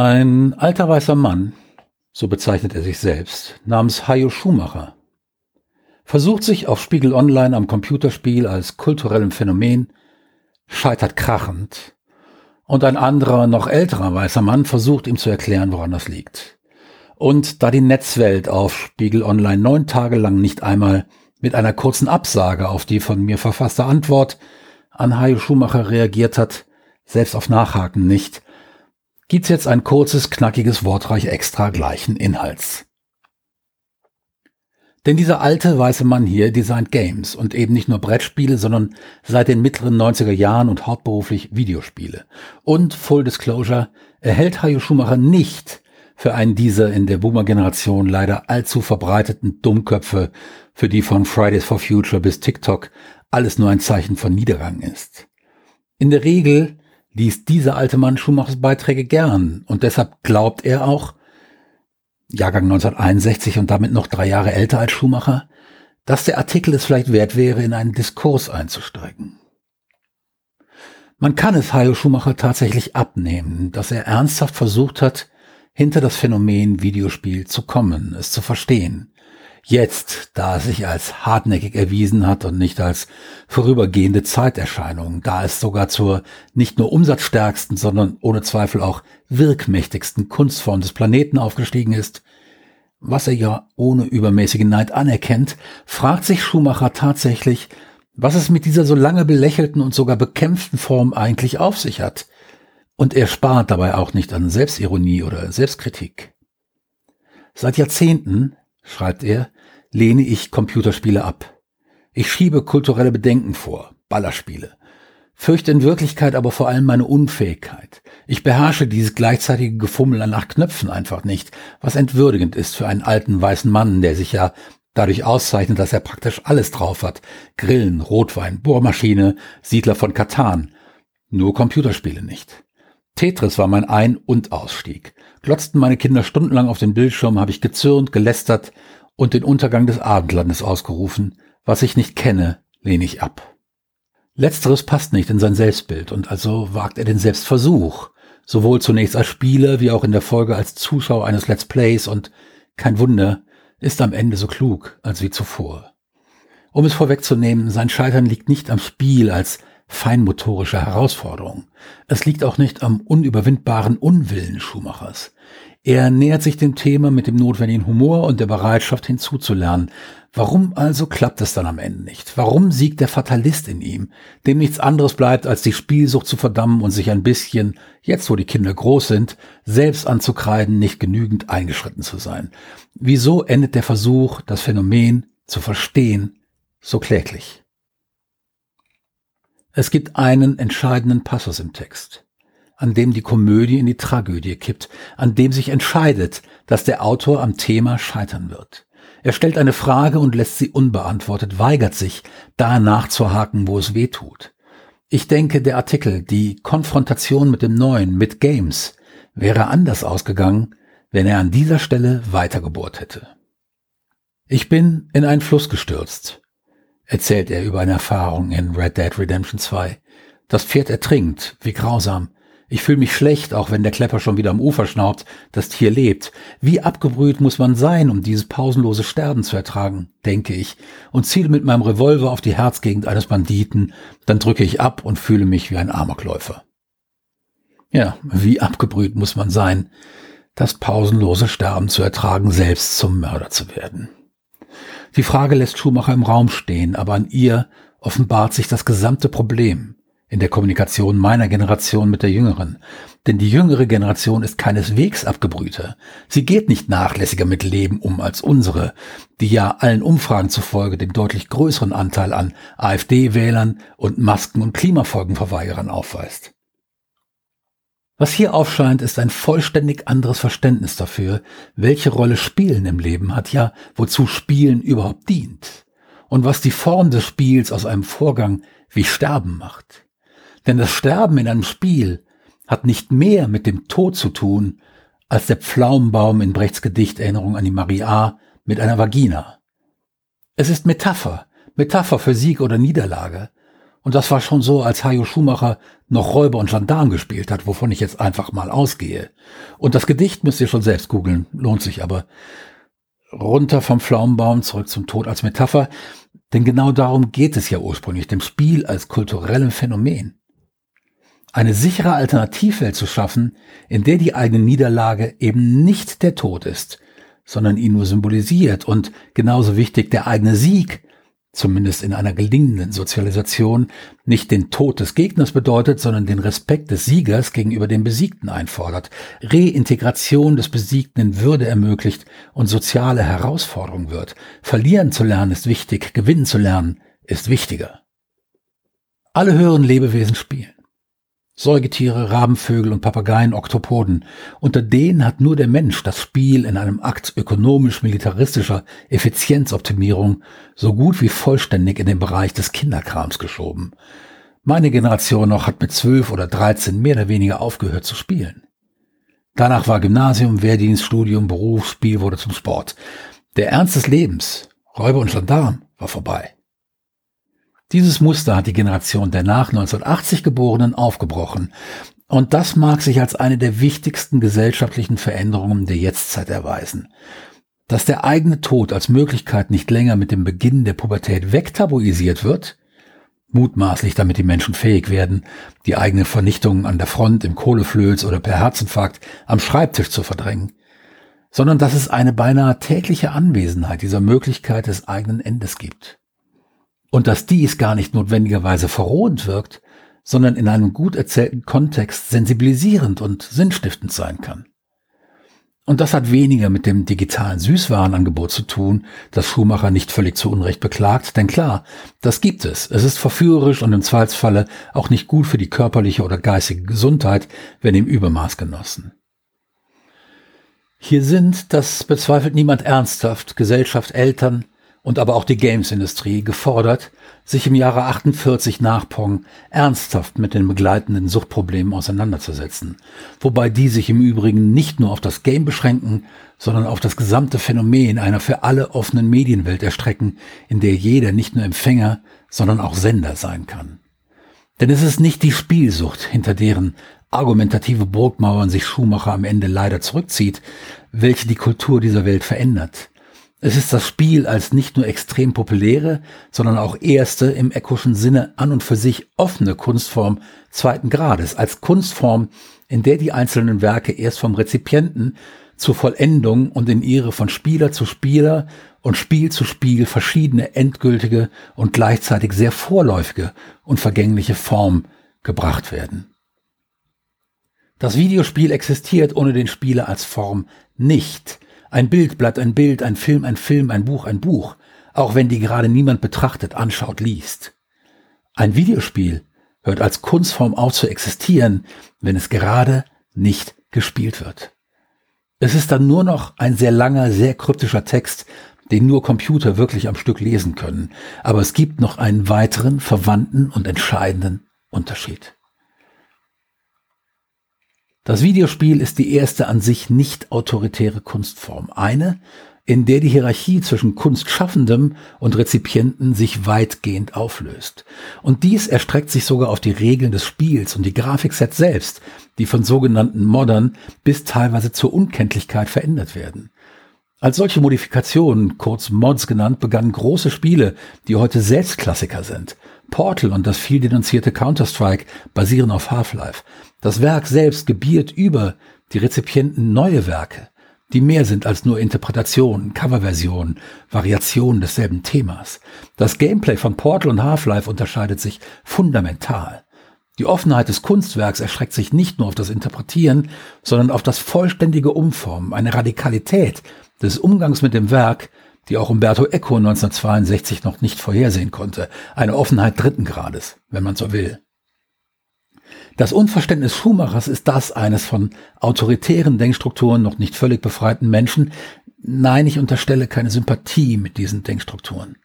Ein alter weißer Mann, so bezeichnet er sich selbst, namens Hajo Schumacher, versucht sich auf Spiegel Online am Computerspiel als kulturellem Phänomen, scheitert krachend, und ein anderer, noch älterer weißer Mann versucht ihm zu erklären, woran das liegt. Und da die Netzwelt auf Spiegel Online neun Tage lang nicht einmal mit einer kurzen Absage auf die von mir verfasste Antwort an Hajo Schumacher reagiert hat, selbst auf Nachhaken nicht, gibt's jetzt ein kurzes, knackiges Wortreich extra gleichen Inhalts. Denn dieser alte weiße Mann hier designt Games und eben nicht nur Brettspiele, sondern seit den mittleren 90er Jahren und hauptberuflich Videospiele. Und Full Disclosure, er hält Hajo Schumacher nicht für einen dieser in der Boomer-Generation leider allzu verbreiteten Dummköpfe, für die von Fridays for Future bis TikTok alles nur ein Zeichen von Niedergang ist. In der Regel liest dieser alte Mann Schumachers Beiträge gern und deshalb glaubt er auch, Jahrgang 1961 und damit noch drei Jahre älter als Schumacher, dass der Artikel es vielleicht wert wäre, in einen Diskurs einzusteigen. Man kann es Hajo Schumacher tatsächlich abnehmen, dass er ernsthaft versucht hat, hinter das Phänomen Videospiel zu kommen, es zu verstehen, Jetzt, da es sich als hartnäckig erwiesen hat und nicht als vorübergehende Zeiterscheinung, da es sogar zur nicht nur umsatzstärksten, sondern ohne Zweifel auch wirkmächtigsten Kunstform des Planeten aufgestiegen ist, was er ja ohne übermäßige Neid anerkennt, fragt sich Schumacher tatsächlich, was es mit dieser so lange belächelten und sogar bekämpften Form eigentlich auf sich hat. Und er spart dabei auch nicht an Selbstironie oder Selbstkritik. Seit Jahrzehnten, schreibt er, lehne ich Computerspiele ab. Ich schiebe kulturelle Bedenken vor, Ballerspiele, fürchte in Wirklichkeit aber vor allem meine Unfähigkeit. Ich beherrsche dieses gleichzeitige Gefummel nach Knöpfen einfach nicht, was entwürdigend ist für einen alten weißen Mann, der sich ja dadurch auszeichnet, dass er praktisch alles drauf hat. Grillen, Rotwein, Bohrmaschine, Siedler von Katan. Nur Computerspiele nicht. Tetris war mein Ein- und Ausstieg. Glotzten meine Kinder stundenlang auf den Bildschirm, habe ich gezürnt, gelästert, und den Untergang des Abendlandes ausgerufen. Was ich nicht kenne, lehne ich ab. Letzteres passt nicht in sein Selbstbild und also wagt er den Selbstversuch, sowohl zunächst als Spieler wie auch in der Folge als Zuschauer eines Let's Plays und kein Wunder, ist am Ende so klug als wie zuvor. Um es vorwegzunehmen, sein Scheitern liegt nicht am Spiel als feinmotorische Herausforderung. Es liegt auch nicht am unüberwindbaren Unwillen Schumachers. Er nähert sich dem Thema mit dem notwendigen Humor und der Bereitschaft hinzuzulernen. Warum also klappt es dann am Ende nicht? Warum siegt der Fatalist in ihm, dem nichts anderes bleibt, als die Spielsucht zu verdammen und sich ein bisschen, jetzt wo die Kinder groß sind, selbst anzukreiden, nicht genügend eingeschritten zu sein? Wieso endet der Versuch, das Phänomen zu verstehen, so kläglich? Es gibt einen entscheidenden Passus im Text an dem die Komödie in die Tragödie kippt, an dem sich entscheidet, dass der Autor am Thema scheitern wird. Er stellt eine Frage und lässt sie unbeantwortet, weigert sich, da nachzuhaken, wo es weh tut. Ich denke, der Artikel, die Konfrontation mit dem Neuen, mit Games, wäre anders ausgegangen, wenn er an dieser Stelle weitergebohrt hätte. Ich bin in einen Fluss gestürzt, erzählt er über eine Erfahrung in Red Dead Redemption 2. Das Pferd ertrinkt, wie grausam. Ich fühle mich schlecht, auch wenn der Klepper schon wieder am Ufer schnaubt. Das Tier lebt. Wie abgebrüht muss man sein, um dieses pausenlose Sterben zu ertragen, denke ich, und ziele mit meinem Revolver auf die Herzgegend eines Banditen. Dann drücke ich ab und fühle mich wie ein Amokläufer. Ja, wie abgebrüht muss man sein, das pausenlose Sterben zu ertragen, selbst zum Mörder zu werden. Die Frage lässt Schumacher im Raum stehen, aber an ihr offenbart sich das gesamte Problem in der Kommunikation meiner Generation mit der jüngeren. Denn die jüngere Generation ist keineswegs abgebrühter. Sie geht nicht nachlässiger mit Leben um als unsere, die ja allen Umfragen zufolge den deutlich größeren Anteil an AfD-Wählern und Masken- und Klimafolgenverweigerern aufweist. Was hier aufscheint, ist ein vollständig anderes Verständnis dafür, welche Rolle Spielen im Leben hat, ja, wozu Spielen überhaupt dient und was die Form des Spiels aus einem Vorgang wie Sterben macht. Denn das Sterben in einem Spiel hat nicht mehr mit dem Tod zu tun, als der Pflaumenbaum in Brechts Gedicht Erinnerung an die Maria mit einer Vagina. Es ist Metapher, Metapher für Sieg oder Niederlage. Und das war schon so, als Hajo Schumacher noch Räuber und Gendarm gespielt hat, wovon ich jetzt einfach mal ausgehe. Und das Gedicht müsst ihr schon selbst googeln, lohnt sich aber. Runter vom Pflaumenbaum, zurück zum Tod als Metapher. Denn genau darum geht es ja ursprünglich, dem Spiel als kulturellem Phänomen. Eine sichere Alternativwelt zu schaffen, in der die eigene Niederlage eben nicht der Tod ist, sondern ihn nur symbolisiert und genauso wichtig der eigene Sieg, zumindest in einer gelingenden Sozialisation, nicht den Tod des Gegners bedeutet, sondern den Respekt des Siegers gegenüber dem Besiegten einfordert, Reintegration des Besiegten in Würde ermöglicht und soziale Herausforderung wird. Verlieren zu lernen ist wichtig, gewinnen zu lernen ist wichtiger. Alle höheren Lebewesen spielen. Säugetiere, Rabenvögel und Papageien, Oktopoden. Unter denen hat nur der Mensch das Spiel in einem Akt ökonomisch-militaristischer Effizienzoptimierung so gut wie vollständig in den Bereich des Kinderkrams geschoben. Meine Generation noch hat mit zwölf oder dreizehn mehr oder weniger aufgehört zu spielen. Danach war Gymnasium, Wehrdienst, Studium, Beruf, Spiel wurde zum Sport. Der Ernst des Lebens, Räuber und Gendarm, war vorbei. Dieses Muster hat die Generation der nach 1980 Geborenen aufgebrochen. Und das mag sich als eine der wichtigsten gesellschaftlichen Veränderungen der Jetztzeit erweisen. Dass der eigene Tod als Möglichkeit nicht länger mit dem Beginn der Pubertät wegtabuisiert wird, mutmaßlich damit die Menschen fähig werden, die eigene Vernichtung an der Front im Kohleflöz oder per Herzinfarkt am Schreibtisch zu verdrängen, sondern dass es eine beinahe tägliche Anwesenheit dieser Möglichkeit des eigenen Endes gibt. Und dass dies gar nicht notwendigerweise verrohend wirkt, sondern in einem gut erzählten Kontext sensibilisierend und sinnstiftend sein kann. Und das hat weniger mit dem digitalen Süßwarenangebot zu tun, das Schumacher nicht völlig zu Unrecht beklagt, denn klar, das gibt es. Es ist verführerisch und im Zweifelsfalle auch nicht gut für die körperliche oder geistige Gesundheit, wenn im Übermaß genossen. Hier sind, das bezweifelt niemand ernsthaft, Gesellschaft, Eltern, und aber auch die Games-Industrie gefordert, sich im Jahre 48 nach Pong ernsthaft mit den begleitenden Suchtproblemen auseinanderzusetzen, wobei die sich im Übrigen nicht nur auf das Game beschränken, sondern auf das gesamte Phänomen einer für alle offenen Medienwelt erstrecken, in der jeder nicht nur Empfänger, sondern auch Sender sein kann. Denn es ist nicht die Spielsucht, hinter deren argumentative Burgmauern sich Schumacher am Ende leider zurückzieht, welche die Kultur dieser Welt verändert. Es ist das Spiel als nicht nur extrem populäre, sondern auch erste im Eckoschen Sinne an und für sich offene Kunstform zweiten Grades, als Kunstform, in der die einzelnen Werke erst vom Rezipienten zur Vollendung und in ihre von Spieler zu Spieler und Spiel zu Spiel verschiedene endgültige und gleichzeitig sehr vorläufige und vergängliche Form gebracht werden. Das Videospiel existiert ohne den Spieler als Form nicht. Ein Bild bleibt ein Bild, ein Film ein Film, ein Buch ein Buch, auch wenn die gerade niemand betrachtet, anschaut, liest. Ein Videospiel hört als Kunstform auf zu existieren, wenn es gerade nicht gespielt wird. Es ist dann nur noch ein sehr langer, sehr kryptischer Text, den nur Computer wirklich am Stück lesen können. Aber es gibt noch einen weiteren, verwandten und entscheidenden Unterschied. Das Videospiel ist die erste an sich nicht autoritäre Kunstform. Eine, in der die Hierarchie zwischen Kunstschaffendem und Rezipienten sich weitgehend auflöst. Und dies erstreckt sich sogar auf die Regeln des Spiels und die Grafiksets selbst, die von sogenannten Modern bis teilweise zur Unkenntlichkeit verändert werden. Als solche Modifikationen, kurz Mods genannt, begannen große Spiele, die heute selbst Klassiker sind. Portal und das viel denunzierte Counter-Strike basieren auf Half-Life. Das Werk selbst gebiert über die Rezipienten neue Werke, die mehr sind als nur Interpretationen, Coverversionen, Variationen desselben Themas. Das Gameplay von Portal und Half-Life unterscheidet sich fundamental. Die Offenheit des Kunstwerks erschreckt sich nicht nur auf das Interpretieren, sondern auf das vollständige Umformen, eine Radikalität des Umgangs mit dem Werk, die auch Umberto Eco 1962 noch nicht vorhersehen konnte. Eine Offenheit dritten Grades, wenn man so will. Das Unverständnis Schumachers ist das eines von autoritären Denkstrukturen noch nicht völlig befreiten Menschen. Nein, ich unterstelle keine Sympathie mit diesen Denkstrukturen.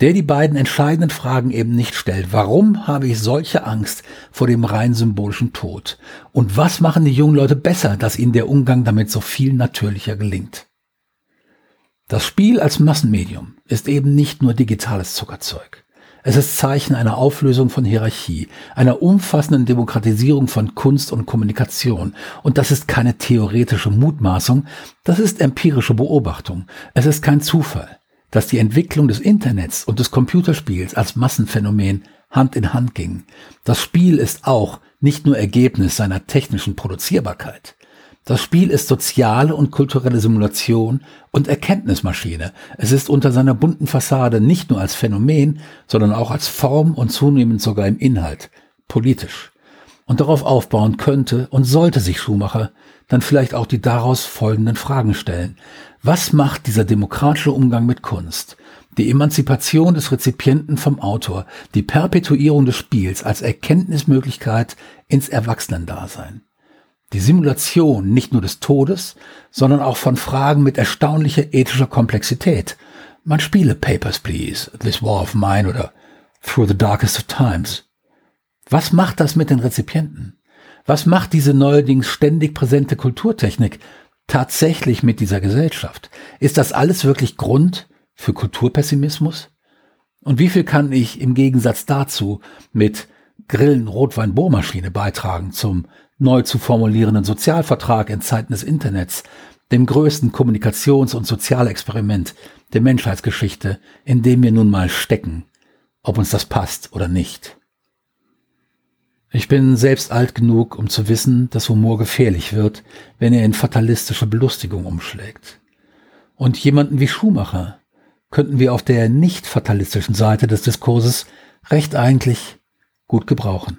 Der die beiden entscheidenden Fragen eben nicht stellt. Warum habe ich solche Angst vor dem rein symbolischen Tod? Und was machen die jungen Leute besser, dass ihnen der Umgang damit so viel natürlicher gelingt? Das Spiel als Massenmedium ist eben nicht nur digitales Zuckerzeug. Es ist Zeichen einer Auflösung von Hierarchie, einer umfassenden Demokratisierung von Kunst und Kommunikation. Und das ist keine theoretische Mutmaßung, das ist empirische Beobachtung. Es ist kein Zufall, dass die Entwicklung des Internets und des Computerspiels als Massenphänomen Hand in Hand ging. Das Spiel ist auch nicht nur Ergebnis seiner technischen Produzierbarkeit. Das Spiel ist soziale und kulturelle Simulation und Erkenntnismaschine. Es ist unter seiner bunten Fassade nicht nur als Phänomen, sondern auch als Form und zunehmend sogar im Inhalt politisch. Und darauf aufbauen könnte und sollte sich Schumacher dann vielleicht auch die daraus folgenden Fragen stellen. Was macht dieser demokratische Umgang mit Kunst? Die Emanzipation des Rezipienten vom Autor, die Perpetuierung des Spiels als Erkenntnismöglichkeit ins Erwachsenendasein. Die Simulation nicht nur des Todes, sondern auch von Fragen mit erstaunlicher ethischer Komplexität. Man spiele Papers, Please, This War of Mine oder Through the Darkest of Times. Was macht das mit den Rezipienten? Was macht diese neuerdings ständig präsente Kulturtechnik tatsächlich mit dieser Gesellschaft? Ist das alles wirklich Grund für Kulturpessimismus? Und wie viel kann ich im Gegensatz dazu mit Grillen Rotwein Bohrmaschine beitragen zum neu zu formulierenden Sozialvertrag in Zeiten des Internets, dem größten Kommunikations- und Sozialexperiment der Menschheitsgeschichte, in dem wir nun mal stecken, ob uns das passt oder nicht. Ich bin selbst alt genug, um zu wissen, dass Humor gefährlich wird, wenn er in fatalistische Belustigung umschlägt. Und jemanden wie Schumacher könnten wir auf der nicht fatalistischen Seite des Diskurses recht eigentlich gut gebrauchen.